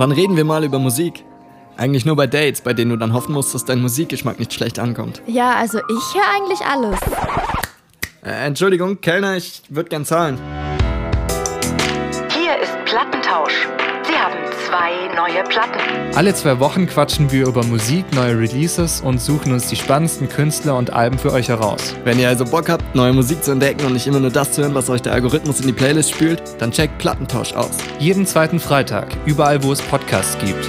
Wann reden wir mal über Musik? Eigentlich nur bei Dates, bei denen du dann hoffen musst, dass dein Musikgeschmack nicht schlecht ankommt. Ja, also ich höre eigentlich alles. Äh, Entschuldigung, Kellner, ich würde gern zahlen. Hier ist Plattentausch. Haben zwei neue Platten. Alle zwei Wochen quatschen wir über Musik, neue Releases und suchen uns die spannendsten Künstler und Alben für euch heraus. Wenn ihr also Bock habt, neue Musik zu entdecken und nicht immer nur das zu hören, was euch der Algorithmus in die Playlist spült, dann checkt Plattentausch aus. Jeden zweiten Freitag, überall wo es Podcasts gibt.